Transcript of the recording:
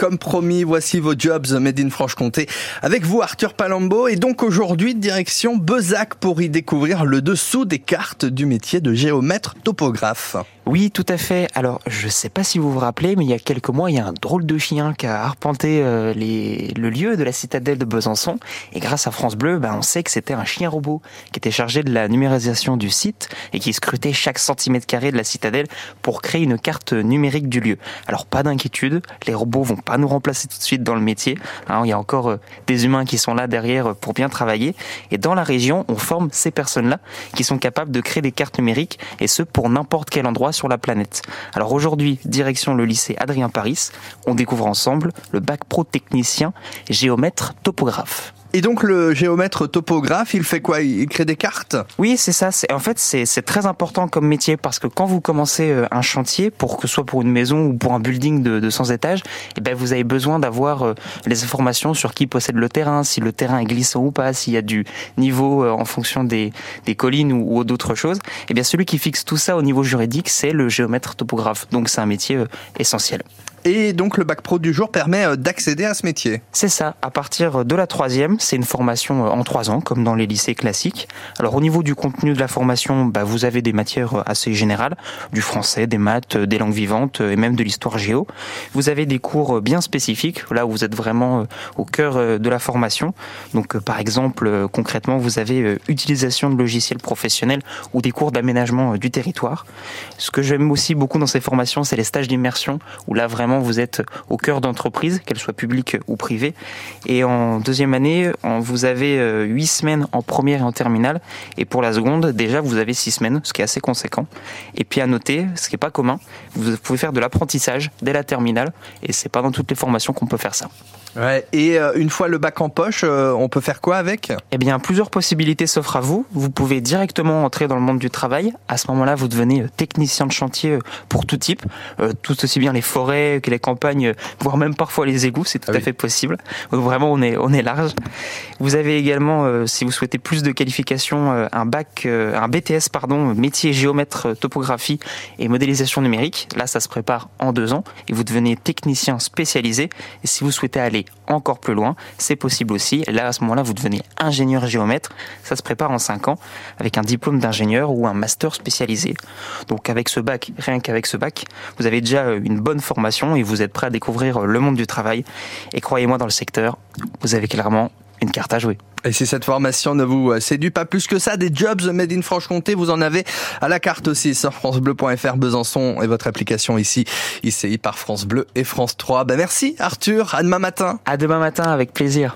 comme promis, voici vos jobs Made in Franche-Comté. Avec vous, Arthur Palombo. Et donc aujourd'hui, direction Bezac pour y découvrir le dessous des cartes du métier de géomètre topographe. Oui, tout à fait. Alors, je ne sais pas si vous vous rappelez, mais il y a quelques mois, il y a un drôle de chien qui a arpenté euh, les, le lieu de la citadelle de Besançon. Et grâce à France Bleu, ben, on sait que c'était un chien robot qui était chargé de la numérisation du site et qui scrutait chaque centimètre carré de la citadelle pour créer une carte numérique du lieu. Alors, pas d'inquiétude, les robots vont pas nous remplacer tout de suite dans le métier. Hein, il y a encore euh, des humains qui sont là derrière pour bien travailler. Et dans la région, on forme ces personnes-là qui sont capables de créer des cartes numériques et ce pour n'importe quel endroit la planète. Alors aujourd'hui, direction le lycée Adrien Paris, on découvre ensemble le bac pro technicien géomètre topographe. Et donc le géomètre topographe, il fait quoi? Il crée des cartes? Oui, c'est ça. En fait, c'est très important comme métier parce que quand vous commencez euh, un chantier, pour que ce soit pour une maison ou pour un building de, de 100 étages, eh ben, vous avez besoin d'avoir euh, les informations sur qui possède le terrain, si le terrain est glissant ou pas, s'il y a du niveau euh, en fonction des, collines ou, ou d'autres choses. Eh bien, celui qui fixe tout ça au niveau juridique, c'est le géomètre topographe. Donc c'est un métier essentiel. Et donc le bac pro du jour permet euh, d'accéder à ce métier. C'est ça. À partir de la troisième, c'est une formation euh, en trois ans, comme dans les lycées classiques. Alors au niveau du contenu de la formation, bah, vous avez des matières euh, assez générales, du français, des maths, des langues vivantes et même de l'histoire géo. Vous avez des cours bien spécifiques, là où vous êtes vraiment au cœur de la formation. Donc par exemple, concrètement, vous avez utilisation de logiciels professionnels ou des cours d'aménagement du territoire. Ce que j'aime aussi beaucoup dans ces formations, c'est les stages d'immersion, où là vraiment vous êtes au cœur d'entreprise, qu'elle soit publique ou privée. Et en deuxième année, vous avez euh, huit semaines en première et en terminale. Et pour la seconde, déjà, vous avez six semaines, ce qui est assez conséquent. Et puis à noter, ce qui est pas commun, vous pouvez faire de l'apprentissage dès la terminale. Et c'est pas dans toutes les formations qu'on peut faire ça. Ouais, et euh, une fois le bac en poche, euh, on peut faire quoi avec? Eh bien, plusieurs possibilités s'offrent à vous. Vous pouvez directement entrer dans le monde du travail. À ce moment-là, vous devenez technicien de chantier pour tout type, tout aussi bien les forêts que les campagnes, voire même parfois les égouts, c'est tout ah à fait possible. Donc vraiment, on est, on est large. Vous avez également, euh, si vous souhaitez plus de qualifications, euh, un bac, euh, un BTS, pardon, métier géomètre, topographie et modélisation numérique. Là, ça se prépare en deux ans et vous devenez technicien spécialisé. Et si vous souhaitez aller encore plus loin, c'est possible aussi. Là, à ce moment-là, vous devenez ingénieur géomètre. Ça se prépare en cinq ans avec un diplôme d'ingénieur ou un master spécialisé. Donc avec ce bac, rien qu'avec ce bac, vous avez déjà une bonne formation et vous êtes prêt à découvrir le monde du travail. Et croyez-moi, dans le secteur, vous avez clairement une carte à jouer. Et si cette formation ne vous séduit pas plus que ça, des jobs made in Franche-Comté, vous en avez à la carte aussi sur francebleu.fr Besançon et votre application ici, ICI par France Bleu et France 3. Ben merci Arthur, à demain matin. À demain matin avec plaisir.